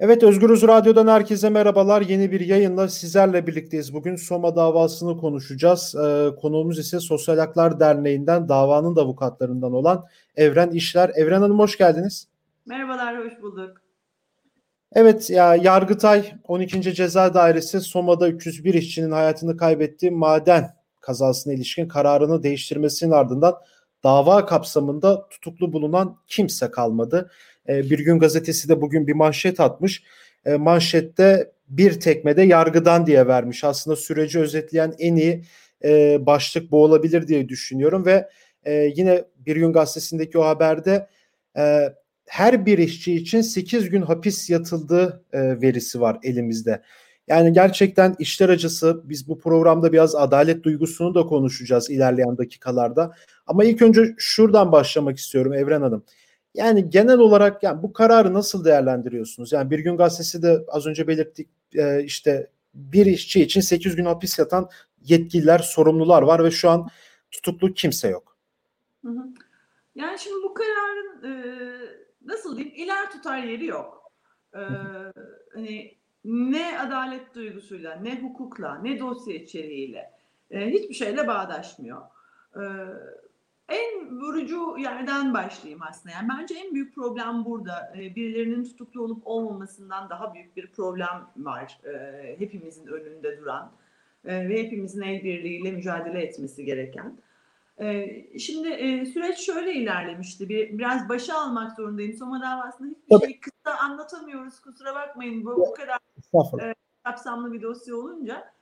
Evet Özgürüz Radyo'dan herkese merhabalar. Yeni bir yayınla sizlerle birlikteyiz. Bugün Soma davasını konuşacağız. Ee, konuğumuz ise Sosyal Haklar Derneği'nden davanın da avukatlarından olan Evren İşler. Evren Hanım hoş geldiniz. Merhabalar, hoş bulduk. Evet ya Yargıtay 12. Ceza Dairesi Soma'da 301 işçinin hayatını kaybettiği maden kazasına ilişkin kararını değiştirmesinin ardından dava kapsamında tutuklu bulunan kimse kalmadı. E, bir gün gazetesi de bugün bir manşet atmış. E, manşette bir tekmede yargıdan diye vermiş. Aslında süreci özetleyen en iyi e, başlık bu olabilir diye düşünüyorum ve yine Bir Gün Gazetesi'ndeki o haberde her bir işçi için 8 gün hapis yatıldığı verisi var elimizde. Yani gerçekten işler acısı biz bu programda biraz adalet duygusunu da konuşacağız ilerleyen dakikalarda. Ama ilk önce şuradan başlamak istiyorum Evren Hanım. Yani genel olarak yani bu kararı nasıl değerlendiriyorsunuz? Yani Bir Gün Gazetesi de az önce belirttik e, işte bir işçi için 8 gün hapis yatan yetkililer, sorumlular var ve şu an tutuklu kimse yok. Yani şimdi bu kararın e, nasıl diyeyim iler tutar yeri yok. E, hani ne adalet duygusuyla, ne hukukla, ne dosya içeriğiyle e, hiçbir şeyle bağdaşmıyor. E, en vurucu yerden başlayayım aslında. Yani bence en büyük problem burada. Ee, birilerinin tutuklu olup olmamasından daha büyük bir problem var. Ee, hepimizin önünde duran ee, ve hepimizin el birliğiyle mücadele etmesi gereken. Şimdi e, süreç şöyle ilerlemişti. Bir, biraz başa almak zorundayım. Soma davasında hiçbir şey kısa anlatamıyoruz. Kusura bakmayın. Bu, bu kadar e, kapsamlı bir dosya olunca.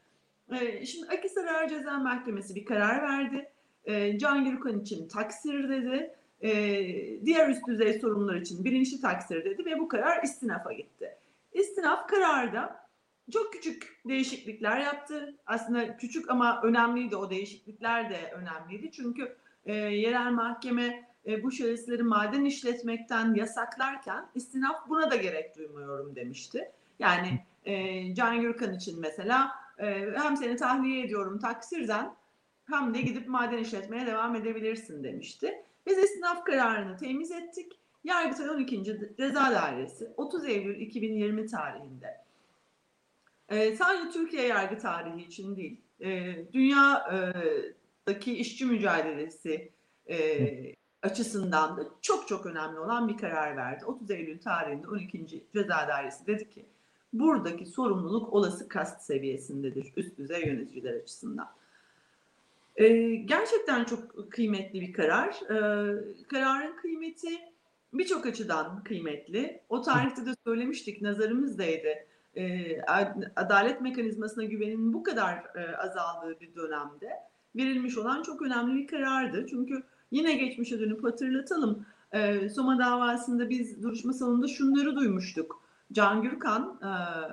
Şimdi Akisar Ağır Ceza Mahkemesi bir karar verdi e, Can Gürkan için taksir dedi. E, diğer üst düzey sorunlar için bilinçli taksir dedi ve bu karar istinafa gitti. İstinaf kararda çok küçük değişiklikler yaptı. Aslında küçük ama önemliydi o değişiklikler de önemliydi. Çünkü e, yerel mahkeme e, bu şahısları maden işletmekten yasaklarken istinaf buna da gerek duymuyorum demişti. Yani e, Can Gürkan için mesela e, hem seni tahliye ediyorum taksirden hem de gidip maden işletmeye devam edebilirsin demişti. Biz istinaf kararını temiz ettik. Yargıtay 12. Ceza Dairesi 30 Eylül 2020 tarihinde e, sadece Türkiye yargı tarihi için değil, e, dünyadaki işçi mücadelesi e, açısından da çok çok önemli olan bir karar verdi. 30 Eylül tarihinde 12. Ceza Dairesi dedi ki buradaki sorumluluk olası kast seviyesindedir üst düzey yöneticiler açısından. E, gerçekten çok kıymetli bir karar. E, kararın kıymeti birçok açıdan kıymetli. O tarihte de söylemiştik, nazarımızdaydı. E, adalet mekanizmasına güvenin bu kadar e, azaldığı bir dönemde verilmiş olan çok önemli bir karardı. Çünkü yine geçmişe dönüp hatırlatalım. E, Soma davasında biz duruşma salonunda şunları duymuştuk. Can Gürkan e,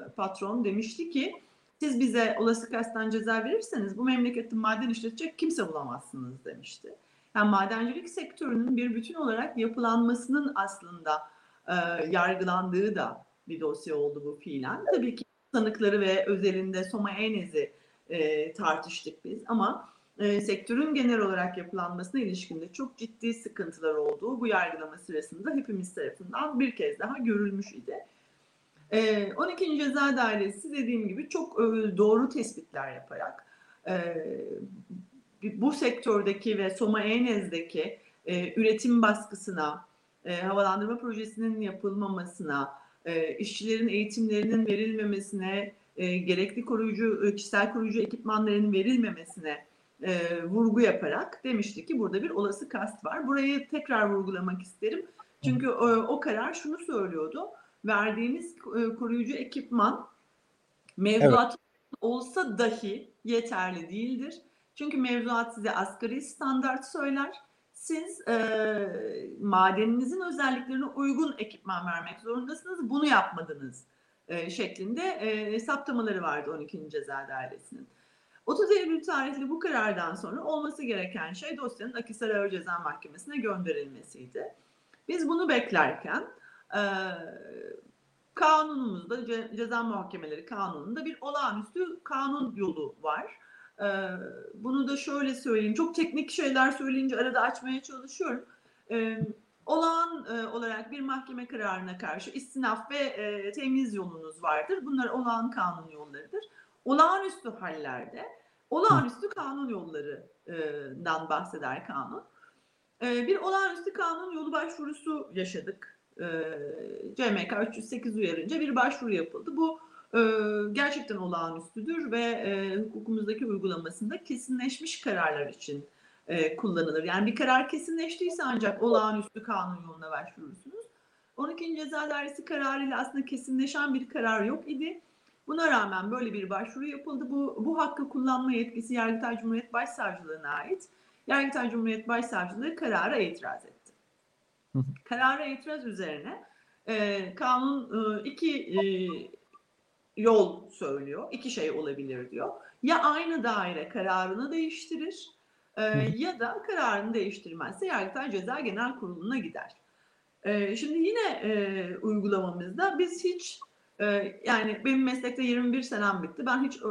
patron demişti ki siz bize olası kasten ceza verirseniz bu memleketin maden işletecek kimse bulamazsınız demişti. Yani madencilik sektörünün bir bütün olarak yapılanmasının aslında e, yargılandığı da bir dosya oldu bu fiilen. Tabii ki sanıkları ve özelinde Soma Enez'i e, tartıştık biz ama e, sektörün genel olarak yapılanmasına ilişkinde çok ciddi sıkıntılar olduğu bu yargılama sırasında hepimiz tarafından bir kez daha görülmüş idi. 12. Ee, Ceza Dairesi dediğim gibi çok e, doğru tespitler yaparak e, bu sektördeki ve Soma Enes'deki e, üretim baskısına, havalandırma projesinin yapılmamasına, işçilerin eğitimlerinin verilmemesine, gerekli koruyucu, kişisel koruyucu ekipmanların verilmemesine vurgu yaparak demişti ki burada bir olası kast var. Burayı tekrar vurgulamak isterim. Çünkü o karar şunu söylüyordu verdiğiniz e, koruyucu ekipman mevzuat evet. olsa dahi yeterli değildir. Çünkü mevzuat size asgari standart söyler. Siz e, madeninizin özelliklerine uygun ekipman vermek zorundasınız. Bunu yapmadınız e, şeklinde e, saptamaları vardı 12. Ceza Dairesi'nin. 30 Eylül tarihli bu karardan sonra olması gereken şey dosyanın Akisar Ağır Ceza Mahkemesi'ne gönderilmesiydi. Biz bunu beklerken e, kanunumuzda ce, ceza muhakemeleri kanununda bir olağanüstü kanun yolu var. E, bunu da şöyle söyleyeyim. Çok teknik şeyler söyleyince arada açmaya çalışıyorum. E, olağan e, olarak bir mahkeme kararına karşı istinaf ve e, temiz yolunuz vardır. Bunlar olağan kanun yollarıdır. Olağanüstü hallerde olağanüstü kanun yollarından bahseder kanun. Bir olağanüstü kanun yolu başvurusu yaşadık. E, CMK 308 uyarınca bir başvuru yapıldı. Bu e, gerçekten olağanüstüdür ve e, hukukumuzdaki uygulamasında kesinleşmiş kararlar için e, kullanılır. Yani bir karar kesinleştiyse ancak olağanüstü kanun yoluna başvurursunuz. 12. Ceza Dairesi kararıyla aslında kesinleşen bir karar yok idi. Buna rağmen böyle bir başvuru yapıldı. Bu, bu hakkı kullanma yetkisi Yargıtay Cumhuriyet Başsavcılığına ait. Yargıtay Cumhuriyet Başsavcılığı karara itiraz etti. Karara itiraz üzerine e, kanun e, iki e, yol söylüyor. İki şey olabilir diyor. Ya aynı daire kararını değiştirir e, ya da kararını değiştirmezse Yargıtay Ceza Genel Kurulu'na gider. E, şimdi yine e, uygulamamızda biz hiç e, yani benim meslekte 21 senem bitti. Ben hiç e,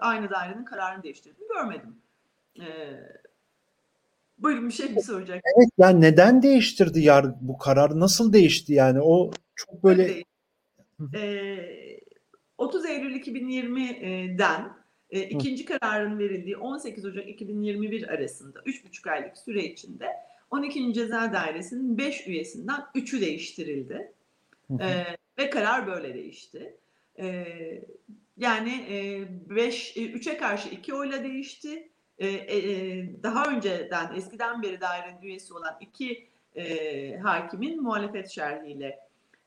aynı dairenin kararını değiştirdiğini görmedim. E, buyurun bir şey mi soracak? Evet yani neden değiştirdi yargı bu karar nasıl değişti yani o çok böyle e, 30 Eylül 2020'den e, ikinci kararın verildiği 18 Ocak 2021 arasında 3,5 aylık süre içinde 12. Ceza Dairesi'nin 5 üyesinden 3'ü değiştirildi. E, ve karar böyle değişti. E, yani 5 e, 3'e e, karşı 2 oyla değişti. E, e, daha önceden eskiden beri dairenin üyesi olan iki e, hakimin muhalefet şerhiyle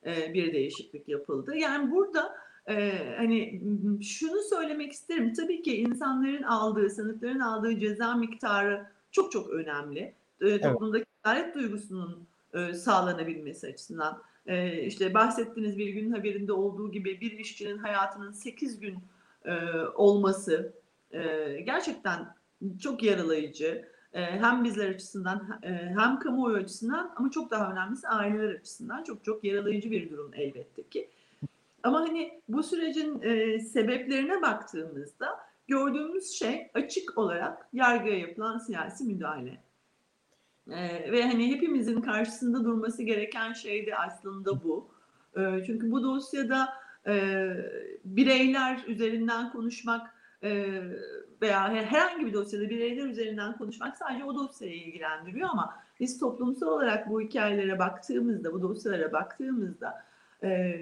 e, bir değişiklik yapıldı. Yani burada ee, hani şunu söylemek isterim. Tabii ki insanların aldığı, sanıkların aldığı ceza miktarı çok çok önemli. Ee, toplumdaki adalet duygusunun e, sağlanabilmesi açısından. Ee, işte bahsettiğiniz bir gün haberinde olduğu gibi bir işçinin hayatının 8 gün e, olması e, gerçekten çok yaralayıcı. E, hem bizler açısından e, hem kamuoyu açısından ama çok daha önemlisi aileler açısından çok çok yaralayıcı bir durum elbette ki. Ama hani bu sürecin e, sebeplerine baktığımızda gördüğümüz şey açık olarak yargıya yapılan siyasi müdahale. Ve hani hepimizin karşısında durması gereken şey de aslında bu. Çünkü bu dosyada bireyler üzerinden konuşmak e, veya herhangi bir dosyada bireyler üzerinden konuşmak sadece o dosyayı ilgilendiriyor ama biz toplumsal olarak bu hikayelere baktığımızda, bu dosyalara baktığımızda e,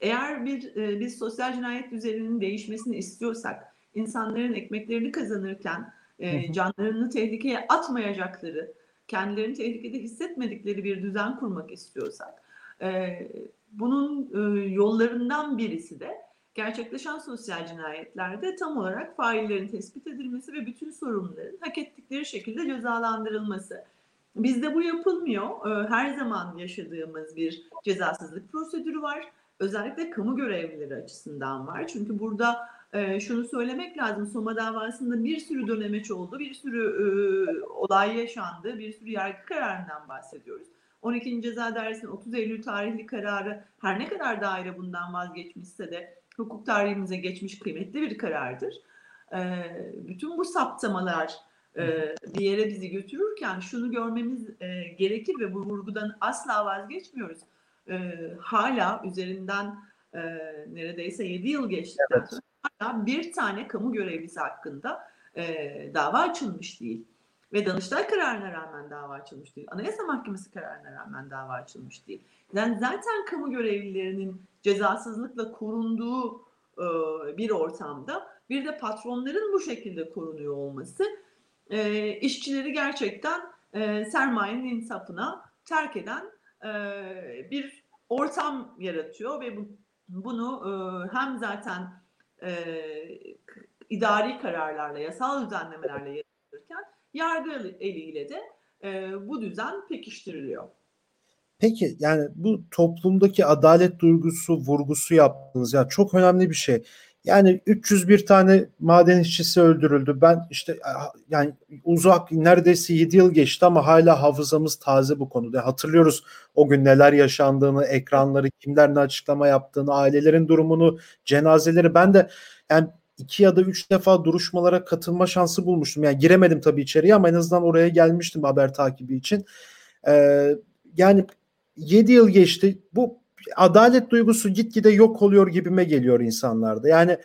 eğer bir e, biz sosyal cinayet düzeninin değişmesini istiyorsak, insanların ekmeklerini kazanırken e, canlarını tehlikeye atmayacakları, kendilerini tehlikede hissetmedikleri bir düzen kurmak istiyorsak, e, bunun e, yollarından birisi de gerçekleşen sosyal cinayetlerde tam olarak faillerin tespit edilmesi ve bütün sorumluların hak ettikleri şekilde cezalandırılması. Bizde bu yapılmıyor. E, her zaman yaşadığımız bir cezasızlık prosedürü var özellikle kamu görevlileri açısından var. Çünkü burada e, şunu söylemek lazım. Soma davasında bir sürü dönemeç oldu, bir sürü e, olay yaşandı, bir sürü yargı kararından bahsediyoruz. 12. Ceza Dairesi'nin 30 Eylül tarihli kararı her ne kadar daire bundan vazgeçmişse de hukuk tarihimize geçmiş kıymetli bir karardır. E, bütün bu saptamalar e, bir yere bizi götürürken şunu görmemiz e, gerekir ve bu vurgudan asla vazgeçmiyoruz e, hala üzerinden e, neredeyse 7 yıl geçtikten evet. sonra hala bir tane kamu görevlisi hakkında e, dava açılmış değil. Ve Danıştay kararına rağmen dava açılmış değil. Anayasa Mahkemesi kararına rağmen dava açılmış değil. Yani zaten kamu görevlilerinin cezasızlıkla korunduğu e, bir ortamda bir de patronların bu şekilde korunuyor olması e, işçileri gerçekten e, sermayenin insafına terk eden e, bir ortam yaratıyor ve bu, bunu e, hem zaten e, idari kararlarla, yasal düzenlemelerle yargı eliyle de e, bu düzen pekiştiriliyor. Peki yani bu toplumdaki adalet duygusu vurgusu yaptınız ya çok önemli bir şey. Yani 301 tane maden işçisi öldürüldü. Ben işte yani uzak neredeyse 7 yıl geçti ama hala hafızamız taze bu konuda. Hatırlıyoruz o gün neler yaşandığını, ekranları, kimler ne açıklama yaptığını, ailelerin durumunu, cenazeleri. Ben de yani iki ya da üç defa duruşmalara katılma şansı bulmuştum. Yani giremedim tabii içeriye ama en azından oraya gelmiştim haber takibi için. Ee, yani 7 yıl geçti. Bu adalet duygusu gitgide yok oluyor gibime geliyor insanlarda. Yani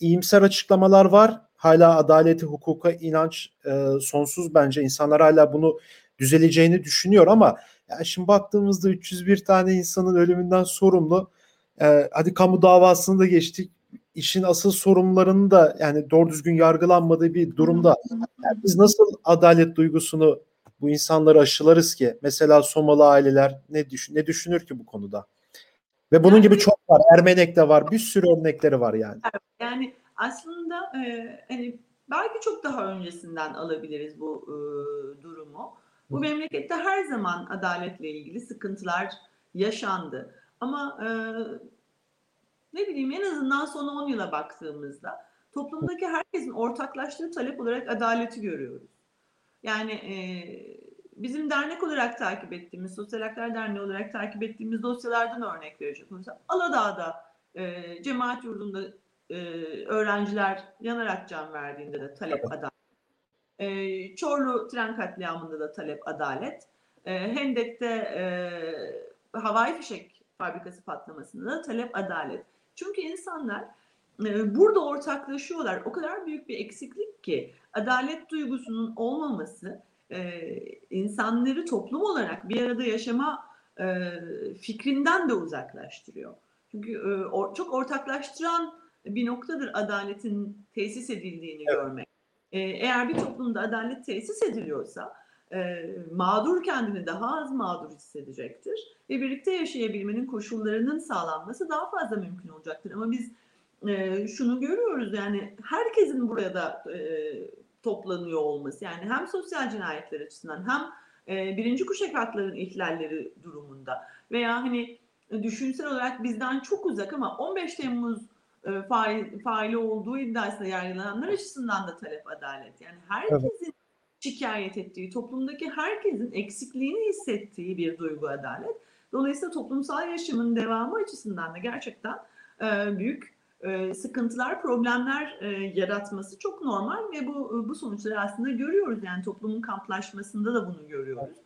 iyimser açıklamalar var. Hala adaleti, hukuka inanç e, sonsuz bence. İnsanlar hala bunu düzeleceğini düşünüyor ama yani şimdi baktığımızda 301 tane insanın ölümünden sorumlu. E, hadi kamu davasını da geçtik. İşin asıl sorumlularının da yani doğru düzgün yargılanmadığı bir durumda. Yani biz nasıl adalet duygusunu bu insanları aşılarız ki? Mesela Somalı aileler ne düşün ne düşünür ki bu konuda? Ve bunun yani, gibi çok var. Ermenek de var. Bir sürü örnekleri var yani. Yani aslında e, hani belki çok daha öncesinden alabiliriz bu e, durumu. Bu memlekette her zaman adaletle ilgili sıkıntılar yaşandı. Ama e, ne bileyim en azından son 10 yıla baktığımızda toplumdaki herkesin ortaklaştığı talep olarak adaleti görüyoruz. Yani e, bizim dernek olarak takip ettiğimiz, Sosyal Haklar Derneği olarak takip ettiğimiz dosyalardan örnek verecek olursak Aladağ'da e, cemaat yurdunda e, öğrenciler yanarak can verdiğinde de talep adalet. E, Çorlu tren katliamında da talep adalet. E, Hendek'te e, havai fişek fabrikası patlamasında da talep adalet. Çünkü insanlar e, burada ortaklaşıyorlar. O kadar büyük bir eksiklik ki adalet duygusunun olmaması e, insanları toplum olarak bir arada yaşama e, fikrinden de uzaklaştırıyor. Çünkü çok ortaklaştıran bir noktadır adaletin tesis edildiğini evet. görmek. Eğer bir toplumda adalet tesis ediliyorsa e, mağdur kendini daha az mağdur hissedecektir ve birlikte yaşayabilmenin koşullarının sağlanması daha fazla mümkün olacaktır. Ama biz e, şunu görüyoruz yani herkesin burada e, toplanıyor olması yani hem sosyal cinayetler açısından hem e, birinci kuşak hakların ihlalleri durumunda veya hani düşünsel olarak bizden çok uzak ama 15 Temmuz e, fail, faili olduğu iddiasında yargılananlar açısından da talep adalet. Yani herkesin. Şikayet ettiği, toplumdaki herkesin eksikliğini hissettiği bir duygu adalet. Dolayısıyla toplumsal yaşamın devamı açısından da gerçekten e, büyük e, sıkıntılar, problemler e, yaratması çok normal ve bu bu sonuçları aslında görüyoruz. Yani toplumun kamplaşmasında da bunu görüyoruz.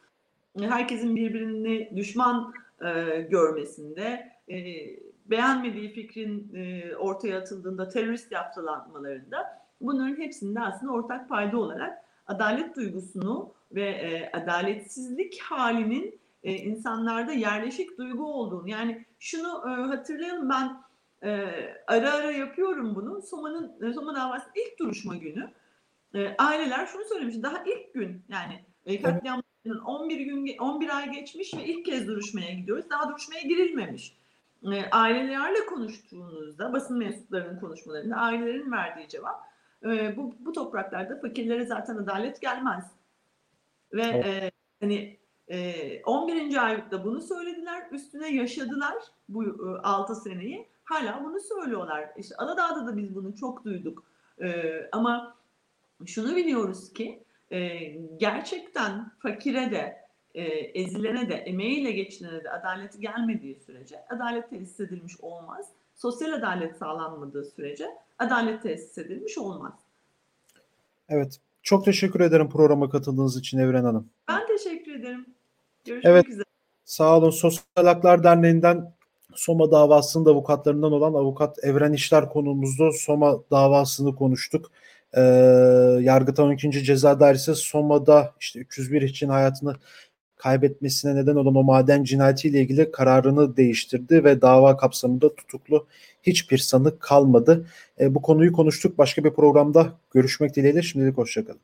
Herkesin birbirini düşman e, görmesinde, beğenmediği fikrin ortaya atıldığında terörist yaptılanmalarında bunların hepsinde aslında ortak payda olarak adalet duygusunu ve adaletsizlik halinin insanlarda yerleşik duygu olduğunu yani şunu hatırlayalım ben e, ara ara yapıyorum bunu. Soma'nın Soma davasının ilk duruşma günü e, aileler şunu söylemiş. Daha ilk gün yani e, katliamların 11 gün 11 ay geçmiş ve ilk kez duruşmaya gidiyoruz. Daha duruşmaya girilmemiş. E, ailelerle konuştuğunuzda basın mensuplarının konuşmalarında ailelerin verdiği cevap e, bu, bu topraklarda fakirlere zaten adalet gelmez. Ve evet. e, hani e, 11. aylıkta bunu söylediler. Üstüne yaşadılar bu e, 6 seneyi hala bunu söylüyorlar. İşte Aladağ'da da biz bunu çok duyduk. Ee, ama şunu biliyoruz ki e, gerçekten fakire de e, ezilene de emeğiyle geçinene de adalet gelmediği sürece adalet tesis edilmiş olmaz. Sosyal adalet sağlanmadığı sürece adalet tesis edilmiş olmaz. Evet. Çok teşekkür ederim programa katıldığınız için Evren Hanım. Ben teşekkür ederim. Görüşmek evet. üzere. Sağ olun. Sosyal Haklar Derneği'nden Soma davasının avukatlarından olan avukat Evren İşler konumuzda Soma davasını konuştuk. Ee, Yargıtay 12. Ceza Dairesi Soma'da işte 301 için hayatını kaybetmesine neden olan o maden cinayetiyle ilgili kararını değiştirdi ve dava kapsamında tutuklu hiçbir sanık kalmadı. E, bu konuyu konuştuk. Başka bir programda görüşmek dileğiyle. Şimdilik hoşçakalın.